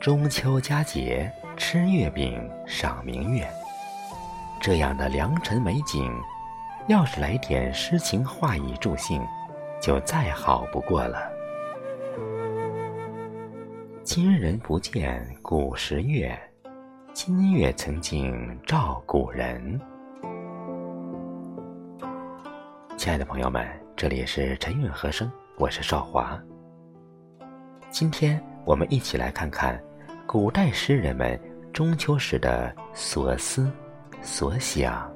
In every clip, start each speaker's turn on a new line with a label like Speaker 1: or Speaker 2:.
Speaker 1: 中秋佳节，吃月饼，赏明月，这样的良辰美景，要是来点诗情画意助兴，就再好不过了。今人不见古时月，今月曾经照古人。亲爱的朋友们，这里是晨韵和声，我是少华。今天我们一起来看看。古代诗人们中秋时的所思所想，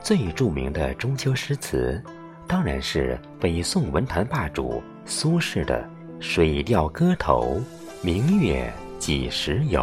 Speaker 1: 最著名的中秋诗词，当然是北宋文坛霸主苏轼的《水调歌头·明月几时有》。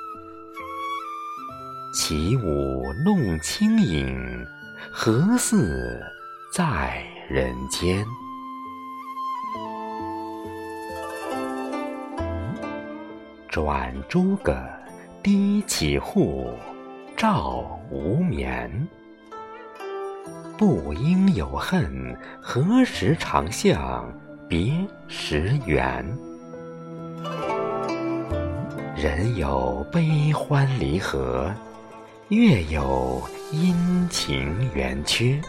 Speaker 1: 起舞弄清影，何似在人间？转朱阁，低绮户，照无眠。不应有恨，何时长向别时圆？人有悲欢离合，月有阴晴圆缺，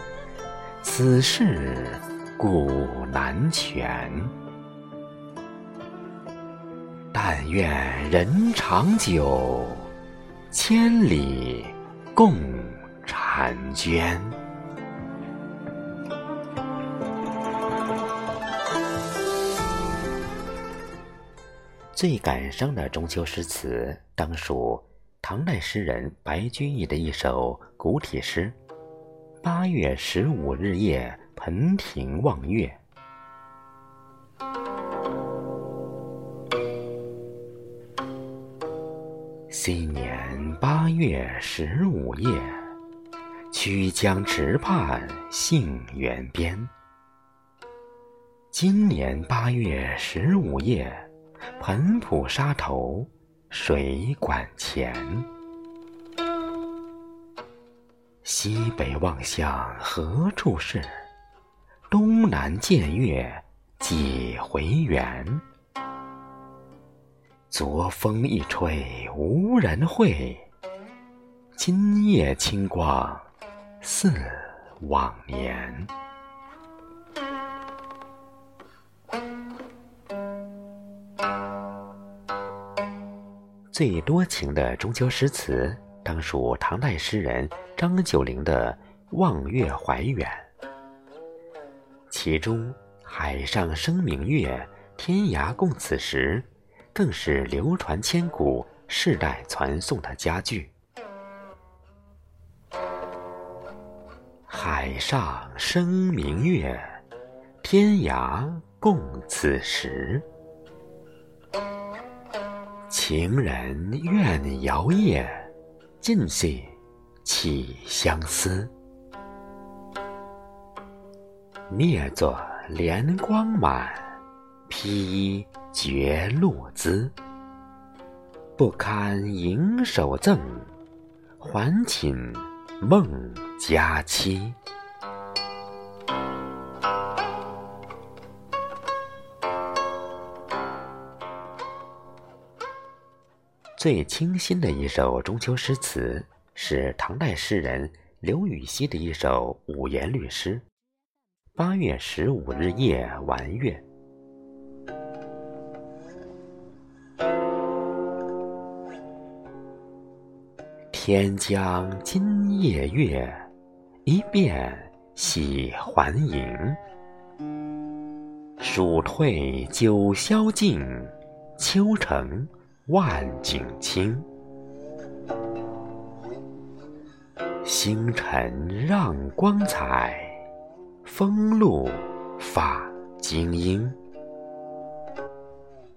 Speaker 1: 此事古难全。但愿人长久，千里共婵娟。最感伤的中秋诗词，当属唐代诗人白居易的一首古体诗《八月十五日夜盆庭望月》。新年八月十五夜，曲江池畔杏园边。今年八月十五夜，盆浦沙头水馆前。西北望向何处是？东南见月几回圆？昨风一吹无人会，今夜清光似往年。最多情的中秋诗词，当属唐代诗人张九龄的《望月怀远》，其中“海上生明月，天涯共此时”。更是流传千古、世代传颂的佳句。海上生明月，天涯共此时。情人怨遥夜，尽系起相思。灭作怜光满，披衣。觉露滋，不堪盈手赠，还寝梦佳期。最清新的一首中秋诗词，是唐代诗人刘禹锡的一首五言律诗《八月十五日夜玩月》。天将今夜月，一变喜还迎。暑退九霄静，秋成万景清。星辰让光彩，风露发晶英，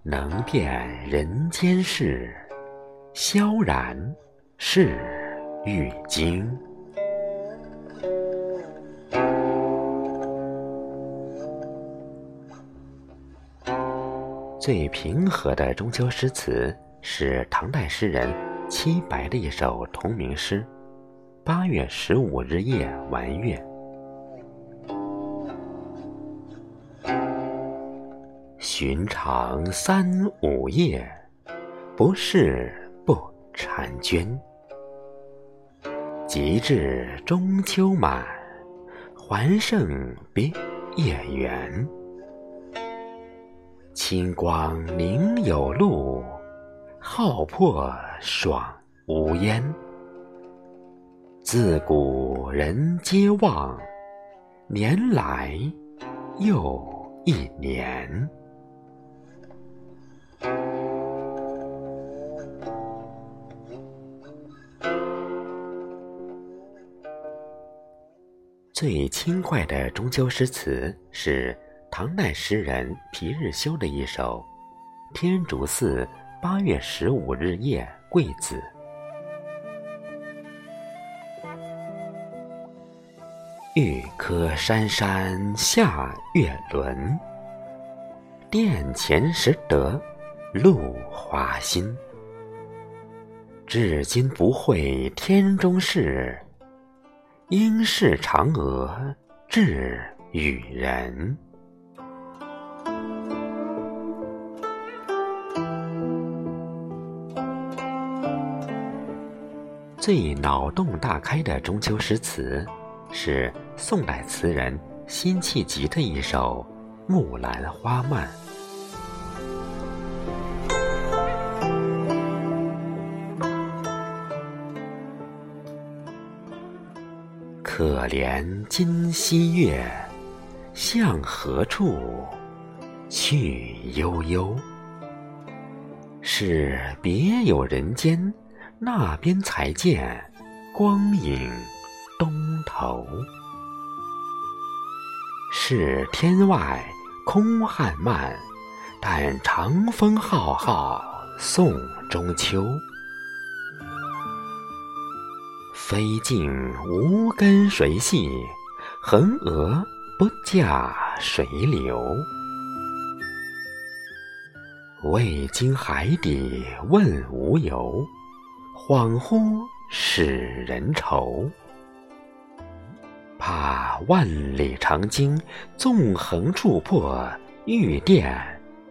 Speaker 1: 能辨人间事，萧然是玉京。最平和的中秋诗词是唐代诗人戚白的一首同名诗《八月十五日夜玩月》。寻常三五夜，不是不婵娟。及至中秋满，还剩别夜圆。清光明有路，浩破爽无烟。自古人皆忘，年来又一年。最轻快的中秋诗词是。唐代诗人皮日休的一首《天竺寺八月十五日夜桂子》：玉柯珊珊下月轮，殿前识得露华新。至今不会天中事，应是嫦娥掷与人。最脑洞大开的中秋诗词，是宋代词人辛弃疾的一首《木兰花漫》。可怜今夕月，向何处去悠悠？是别有人间。那边才见光影东头，是天外空汉漫，但长风浩浩送中秋。飞镜无根谁系？横娥不嫁谁留？未经海底问无由。恍惚使人愁，怕万里长鲸纵横触破玉殿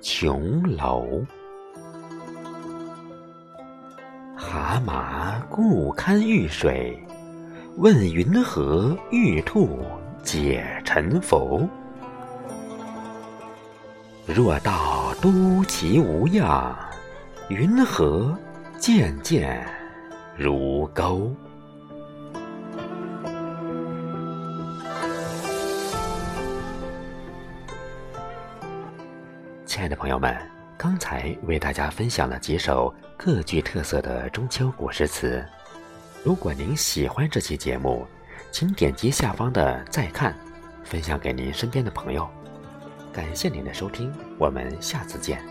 Speaker 1: 琼楼。蛤蟆故堪遇水，问云何玉兔解沉浮？若道都奇无恙，云何渐渐？如钩。亲爱的朋友们，刚才为大家分享了几首各具特色的中秋古诗词。如果您喜欢这期节目，请点击下方的再看，分享给您身边的朋友。感谢您的收听，我们下次见。